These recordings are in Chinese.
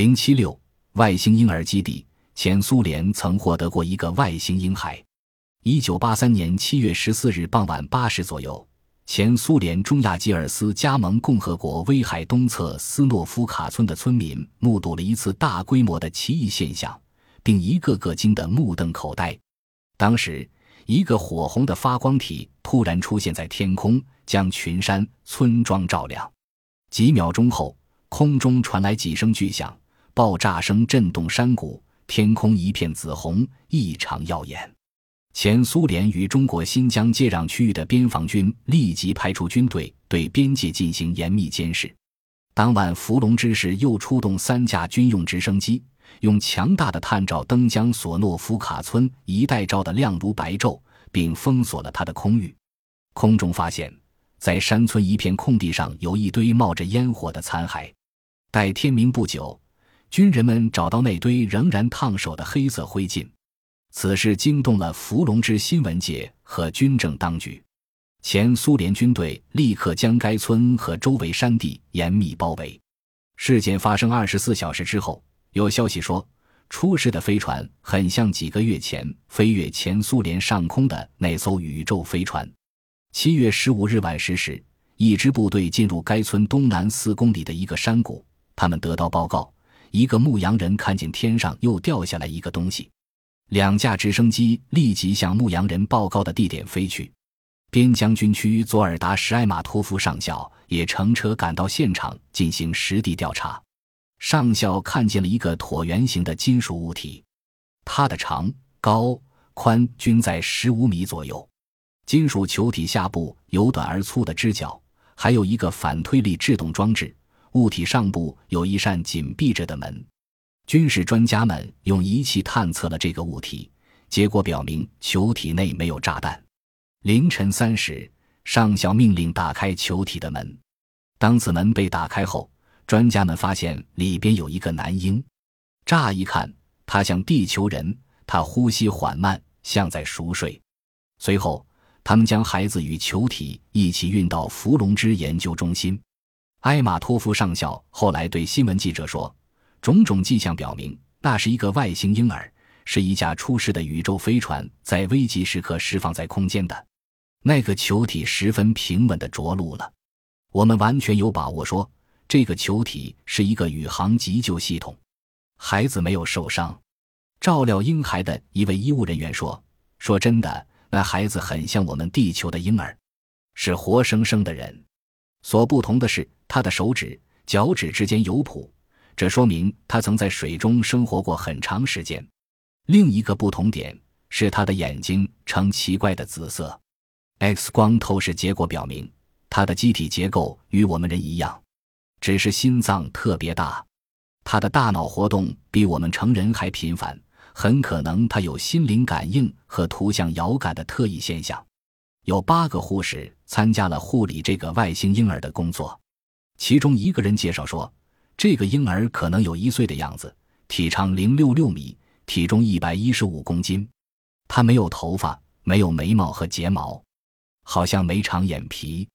零七六外星婴儿基地，前苏联曾获得过一个外星婴孩。一九八三年七月十四日傍晚八时左右，前苏联中亚吉尔斯加盟共和国威海东侧斯诺夫卡村的村民目睹了一次大规模的奇异现象，并一个个惊得目瞪口呆。当时，一个火红的发光体突然出现在天空，将群山、村庄照亮。几秒钟后，空中传来几声巨响。爆炸声震动山谷，天空一片紫红，异常耀眼。前苏联与中国新疆接壤区域的边防军立即派出军队对边界进行严密监视。当晚，伏龙芝士又出动三架军用直升机，用强大的探照灯将索诺夫卡村一带照得亮如白昼，并封锁了它的空域。空中发现，在山村一片空地上有一堆冒着烟火的残骸。待天明不久。军人们找到那堆仍然烫手的黑色灰烬，此事惊动了伏龙芝新闻界和军政当局。前苏联军队立刻将该村和周围山地严密包围。事件发生二十四小时之后，有消息说，出事的飞船很像几个月前飞越前苏联上空的那艘宇宙飞船。七月十五日晚十时，一支部队进入该村东南四公里的一个山谷，他们得到报告。一个牧羊人看见天上又掉下来一个东西，两架直升机立即向牧羊人报告的地点飞去。边疆军区佐尔达什埃马托夫上校也乘车赶到现场进行实地调查。上校看见了一个椭圆形的金属物体，它的长、高、宽均在十五米左右。金属球体下部有短而粗的支脚，还有一个反推力制动装置。物体上部有一扇紧闭着的门，军事专家们用仪器探测了这个物体，结果表明球体内没有炸弹。凌晨三时，上校命令打开球体的门。当此门被打开后，专家们发现里边有一个男婴。乍一看，他像地球人，他呼吸缓慢，像在熟睡。随后，他们将孩子与球体一起运到伏龙芝研究中心。埃马托夫上校后来对新闻记者说：“种种迹象表明，那是一个外星婴儿，是一架出事的宇宙飞船在危急时刻释放在空间的。那个球体十分平稳地着陆了。我们完全有把握说，这个球体是一个宇航急救系统。孩子没有受伤。”照料婴孩的一位医务人员说：“说真的，那孩子很像我们地球的婴儿，是活生生的人。所不同的是。”他的手指、脚趾之间有蹼，这说明他曾在水中生活过很长时间。另一个不同点是他的眼睛呈奇怪的紫色。X 光透视结果表明，他的机体结构与我们人一样，只是心脏特别大。他的大脑活动比我们成人还频繁，很可能他有心灵感应和图像遥感的特异现象。有八个护士参加了护理这个外星婴儿的工作。其中一个人介绍说，这个婴儿可能有一岁的样子，体长零六六米，体重一百一十五公斤。他没有头发，没有眉毛和睫毛，好像没长眼皮。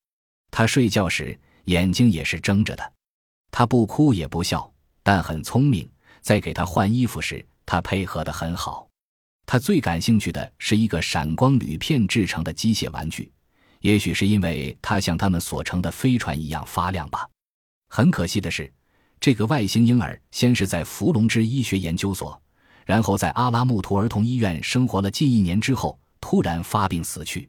他睡觉时眼睛也是睁着的。他不哭也不笑，但很聪明。在给他换衣服时，他配合得很好。他最感兴趣的是一个闪光铝片制成的机械玩具，也许是因为它像他们所乘的飞船一样发亮吧。很可惜的是，这个外星婴儿先是在伏龙芝医学研究所，然后在阿拉木图儿童医院生活了近一年之后，突然发病死去。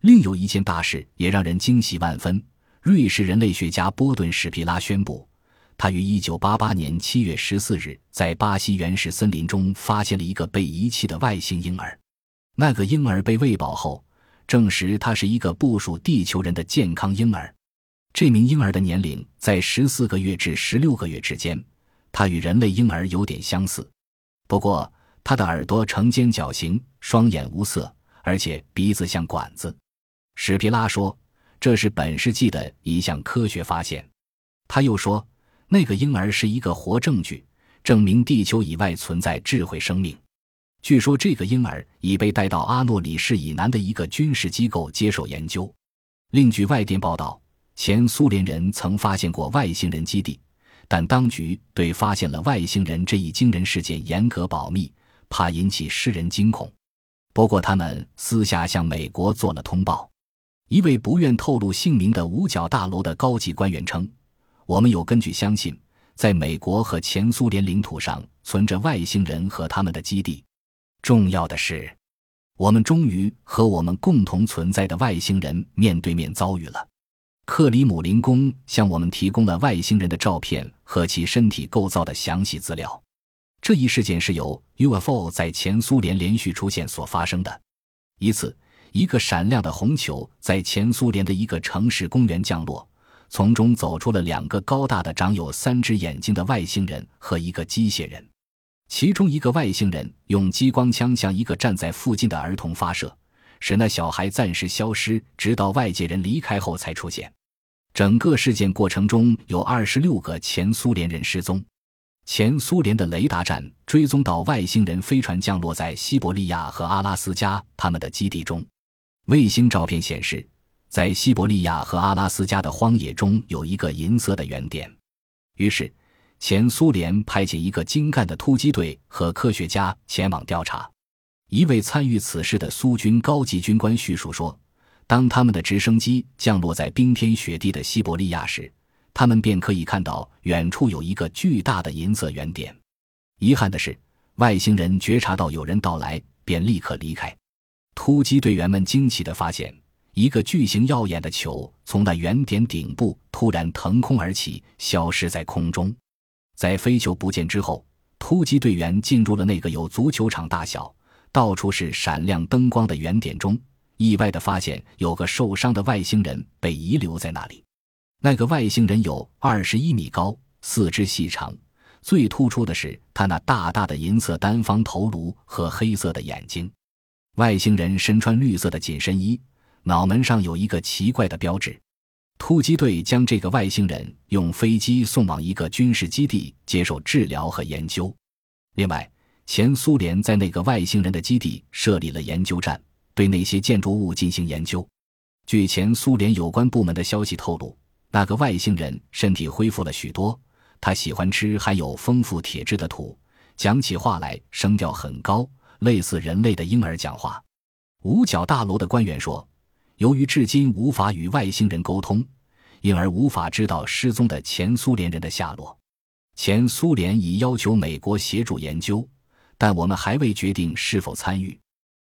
另有一件大事也让人惊喜万分：瑞士人类学家波顿史皮拉宣布，他于1988年7月14日在巴西原始森林中发现了一个被遗弃的外星婴儿。那个婴儿被喂饱后，证实他是一个部属地球人的健康婴儿。这名婴儿的年龄在十四个月至十六个月之间，他与人类婴儿有点相似，不过他的耳朵呈尖角形，双眼无色，而且鼻子像管子。史皮拉说，这是本世纪的一项科学发现。他又说，那个婴儿是一个活证据，证明地球以外存在智慧生命。据说这个婴儿已被带到阿诺里市以南的一个军事机构接受研究。另据外电报道。前苏联人曾发现过外星人基地，但当局对发现了外星人这一惊人事件严格保密，怕引起世人惊恐。不过，他们私下向美国做了通报。一位不愿透露姓名的五角大楼的高级官员称：“我们有根据相信，在美国和前苏联领土上存着外星人和他们的基地。重要的是，我们终于和我们共同存在的外星人面对面遭遇了。”克里姆林宫向我们提供了外星人的照片和其身体构造的详细资料。这一事件是由 UFO 在前苏联连续出现所发生的。一次，一个闪亮的红球在前苏联的一个城市公园降落，从中走出了两个高大的、长有三只眼睛的外星人和一个机械人。其中一个外星人用激光枪向一个站在附近的儿童发射，使那小孩暂时消失，直到外界人离开后才出现。整个事件过程中有二十六个前苏联人失踪。前苏联的雷达站追踪到外星人飞船降落在西伯利亚和阿拉斯加他们的基地中。卫星照片显示，在西伯利亚和阿拉斯加的荒野中有一个银色的圆点。于是，前苏联派遣一个精干的突击队和科学家前往调查。一位参与此事的苏军高级军官叙述说：“当他们的直升机降落在冰天雪地的西伯利亚时。”他们便可以看到远处有一个巨大的银色圆点。遗憾的是，外星人觉察到有人到来，便立刻离开。突击队员们惊奇地发现，一个巨型耀眼的球从那圆点顶部突然腾空而起，消失在空中。在飞球不见之后，突击队员进入了那个有足球场大小、到处是闪亮灯光的圆点中，意外地发现有个受伤的外星人被遗留在那里。那个外星人有二十一米高，四肢细长，最突出的是他那大大的银色单方头颅和黑色的眼睛。外星人身穿绿色的紧身衣，脑门上有一个奇怪的标志。突击队将这个外星人用飞机送往一个军事基地接受治疗和研究。另外，前苏联在那个外星人的基地设立了研究站，对那些建筑物进行研究。据前苏联有关部门的消息透露。那个外星人身体恢复了许多，他喜欢吃含有丰富铁质的土，讲起话来声调很高，类似人类的婴儿讲话。五角大楼的官员说，由于至今无法与外星人沟通，因而无法知道失踪的前苏联人的下落。前苏联已要求美国协助研究，但我们还未决定是否参与。